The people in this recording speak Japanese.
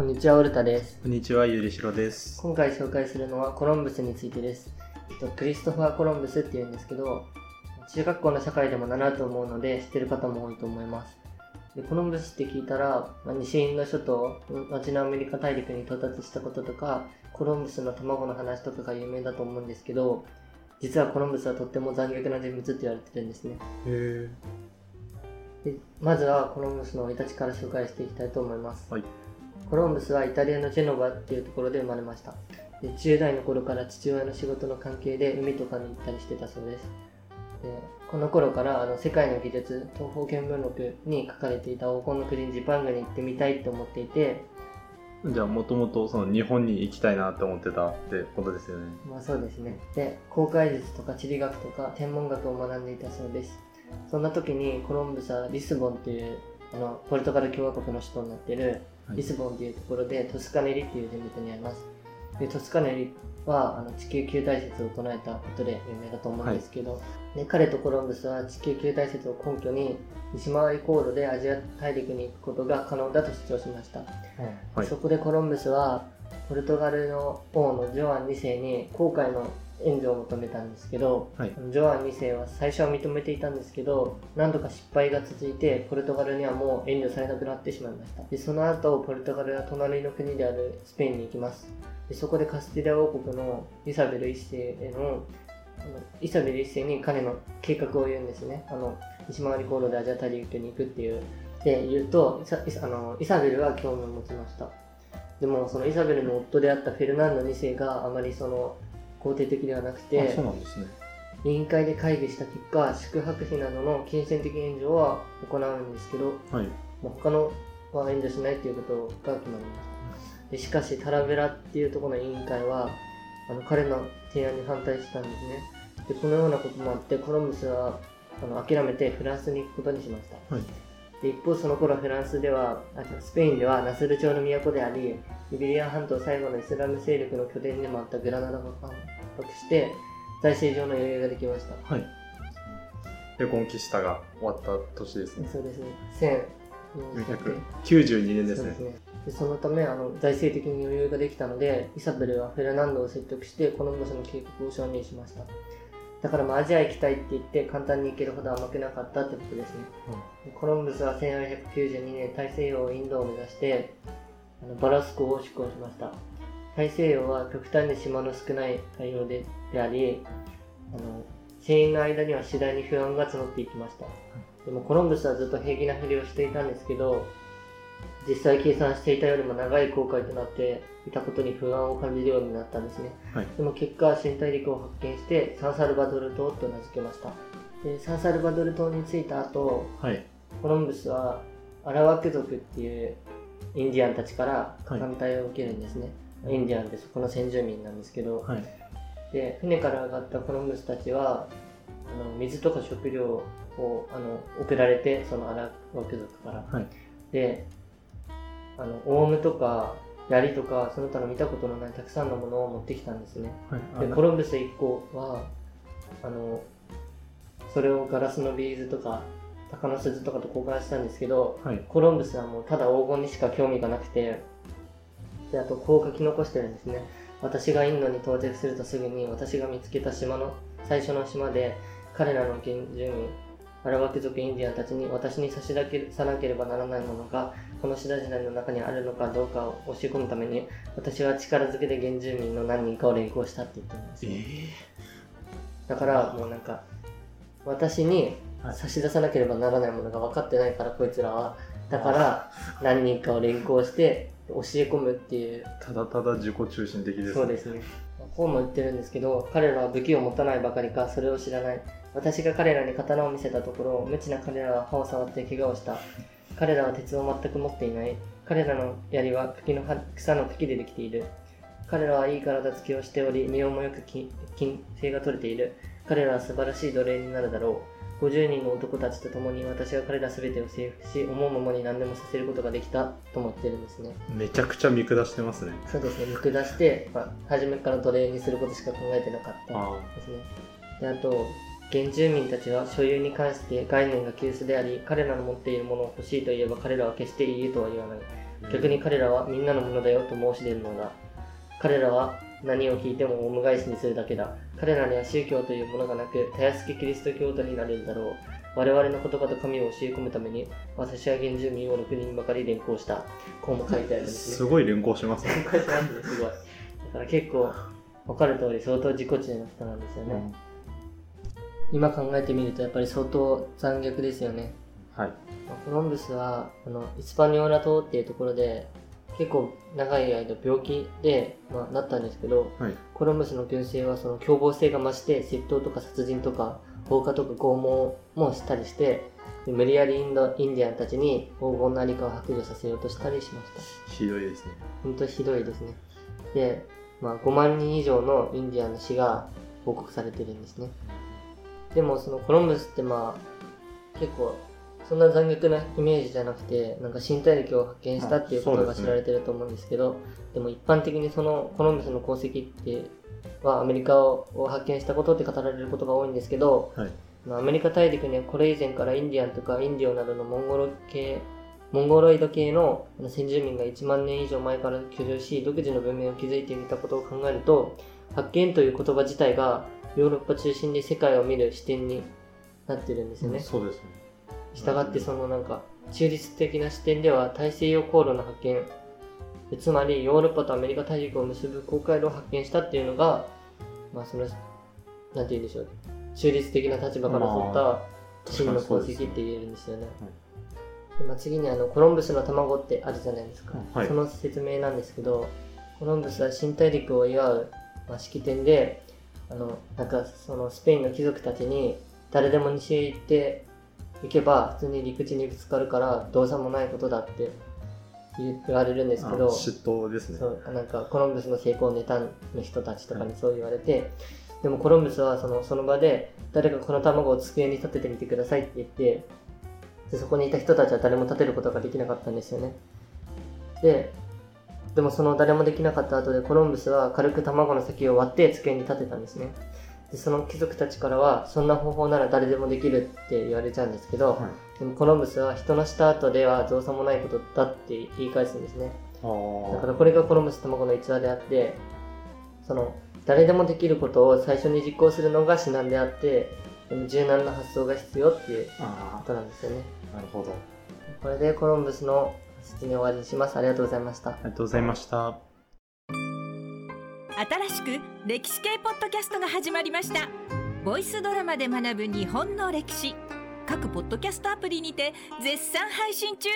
こんにちは、オルタです。こんにちは、ゆりしろです。今回紹介するのはコロンブスについてです。えっとクリストファー・コロンブスっていうんですけど、中学校の社会でも習うと思うので知ってる方も多いと思います。でコロンブスって聞いたら、まあ、西インド諸島、後のアメリカ大陸に到達したこととか、コロンブスの卵の話とかが有名だと思うんですけど、実はコロンブスはとっても残虐な人物って言われてるんですね。へでまずはコロンブスの生い立ちから紹介していきたいと思います。はいコロンブスはイタリアのジェノバっていうところで生まれました。で10代の頃から父親の仕事の関係で海とかに行ったりしてたそうです。でこの頃からあの世界の技術東方見聞録に書かれていた黄金の国ジパングに行ってみたいと思っていて、じゃあ、もともとその日本に行きたいなって思ってたってことですよね。まあそうですね。で、航海術とか地理学とか天文学を学んでいたそうです。そんな時にコロンブスはリスボンっていうあのポルトガル共和国の首都になっているはいリスボンっていうところでトスカネリっていう人物に会います。でトスカネリはあの地球球体説を唱えたことで有名だと思うんですけど、で彼とコロンブスは地球球体説を根拠に西回り航路でアジア大陸に行くことが可能だと主張しました。はいそこでコロンブスはポルトガルの王のジョアン2世に航海の援助を求めたんですけど、はい。ジョアン2世は最初は認めていたんですけど何度か失敗が続いてポルトガルにはもう援助されなくなってしまいました。でその後ポルトガルは隣の国であるスペインに行きます。でそこでカスティリア王国のイサベル1世へのイサベル1世に彼の計画を言うんですね。あの西回り航路でアジア大陸に行くっていう。で言うとイサイサあのイサベルは興味を持ちました。でもそのイサベルの夫であったフェルナンド2世があまりその肯定的ではなくあてそうなんですね。委員会で会議した結果宿泊費などの金銭的援助は行うんですけどはい。もう他のは援助しないっていうことが決まりますでしかしタラベラっていうところの委員会はあの彼の提案に反対したんですねでこのようなこともあってコロンブスはあの諦めてフランスに行くことにしましたはい。で一方その頃フランスではあスペインではナスル朝の都でありイベリア半島最後のイスラム勢力の拠点でもあったグラナダが反発して財政上の余裕ができましたはい。で、コンキスタが終わった年ですね。そうですね492年ですねそうです。ねでそのためあの財政的に余裕ができたのでイサベルはフェルナンドを説得してコロンブスの計画を承認しましただからまあアジア行きたいって言って簡単に行けるほど甘くなかったってことですね、でコロンブスは1492年大西洋インドを目指してあのバラスコを出港しました。大西洋は極端に島の少ない太陽ででありあの船員の間には次第に不安が募っていきました。でもコロンブスはずっと平気なふりをしていたんですけど実際計算していたよりも長い航海となっていたことに不安を感じるようになったんですね、はい。でも結果新大陸を発見してサンサルバドル島と名付けました。でサンサルバドル島に着いた後はい。コロンブスはアラワク族っていうインディアンたちからはい。反対を受けるんですね、インディアンってそこの先住民なんですけど、はい。で船から上がったコロンブスたちはあの水とか食料をあの送られてそのアラワク族から、はい。であのオウムとか槍とかその他の見たことのないたくさんのものを持ってきたんですねはい。でコロンブス1個はあのそれをガラスのビーズとか鷹の鈴とかと交換したんですけどはい。コロンブスはもうただ黄金にしか興味がなくてであとこう書き残してるんですね私がインドに到着するとすぐに私が見つけた島の最初の島で彼らの原住民アラワク族インディアンたちに私に差し出さなければならないものがこのシダ時代の中にあるのかどうかを押し込むために私は力づけで原住民の何人かを連行したって言ってるんですよ、だからもうなんか私にはい。差し出さなければならないものが分かってないからこいつらは。だから何人かを連行して教え込むっていう。ただただ自己中心的ですね。そうですね。こうも言ってるんですけど彼らは武器を持たないばかりかそれを知らない。私が彼らに刀を見せたところ無知な彼らは歯を触って怪我をした彼らは鉄を全く持っていない。彼らの槍は茎の葉草の茎でできている。彼らはいい体つきをしており身をもよく筋筋性が取れている。彼らは素晴らしい奴隷になるだろう。50人の男たちと共に私が彼ら全てを征服し思うままに何でもさせることができた。と思ってるんですね。めちゃくちゃ見下してますね。そうですね。見下して、まあ、初めから奴隷にすることしか考えてなかったあですね。であと、原住民たちは所有に関して概念が急須であり、彼らの持っているものを欲しいと言えば彼らは決していいえとは言わない。逆に彼らはみんなのものだよと申し出るのだ。彼らは何を聞いてもオウム返しにするだけだ。彼らには宗教というものがなく、たやすきキリスト教徒になれるだろう。我々の言葉と神を教え込むために、私は原住民を6人ばかり連行した。こうも書いてあるんですね。すごい連行しますね。連行しますね、すごい。だから結構、わかる通り相当自己中の人なんですよね。今考えてみるとやっぱり相当残虐ですよね。はい。まあコロンブスはあのイスパニョーラ島っていうところで結構長い間病気で、まあ、なったんですけどはい。コロンブスの軍勢はその凶暴性が増して窃盗とか殺人とか放火とか拷問もしたりしてで無理やりインドインディアンたちに黄金のありかを白状させようとしたりしましたひどいですね。本当にひどいですねで、まあ、5万人以上のインディアンの死が報告されてるんですねでもそのコロンブスってまあ結構そんな残虐なイメージじゃなくてなんか新大陸を発見したっていうことが知られてると思うんですけどでも一般的にそのコロンブスの功績ってはアメリカを発見したことって語られることが多いんですけど、はい。まあアメリカ大陸にはこれ以前からインディアンとかインディオなどのモンゴロ系モンゴロイド系の先住民が1万年以上前から居住し独自の文明を築いていたことを考えると発見という言葉自体がヨーロッパ中心で世界を見る視点になってるんですよね。そうですね。したがってそのなんか中立的な視点では大西洋航路の発見でつまりヨーロッパとアメリカ大陸を結ぶ航海路を発見したっていうのがまあそのなんて言うんでしょう中立的な立場から取った真の功績って言えるんですよね。でまあ、次にあのコロンブスの卵ってあるじゃないですか、はい。その説明なんですけどコロンブスは新大陸を祝う、まあ、式典であのなんかそのスペインの貴族たちに誰でも西へ行って行けば普通に陸地にぶつかるからどうしようもないことだって言われるんですけどあ嫉妬ですね。そうなんかコロンブスの成功を妬む人たちとかにそう言われて、でもコロンブスはそのその場で誰かこの卵を机に立ててみてくださいって言ってでそこにいた人たちは誰も立てることができなかったんですよねででもその誰もできなかった後でコロンブスは軽く卵の先を割って机に立てたんですねでその貴族たちからはそんな方法なら誰でもできるって言われちゃうんですけど、はい。でもコロンブスは人のした後では造作もないことだって言い返すんですねあだからあ。これがコロンブス卵の逸話であってその誰でもできることを最初に実行するのが至難であって柔軟な発想が必要っていうあことなんですよねあ。なるほど。これでコロンブスの説明を終わりにしますありがとうございましたありがとうございました。新しく歴史系ポッドキャストが始まりましたボイスドラマで学ぶ日本の歴史各ポッドキャストアプリにて絶賛配信中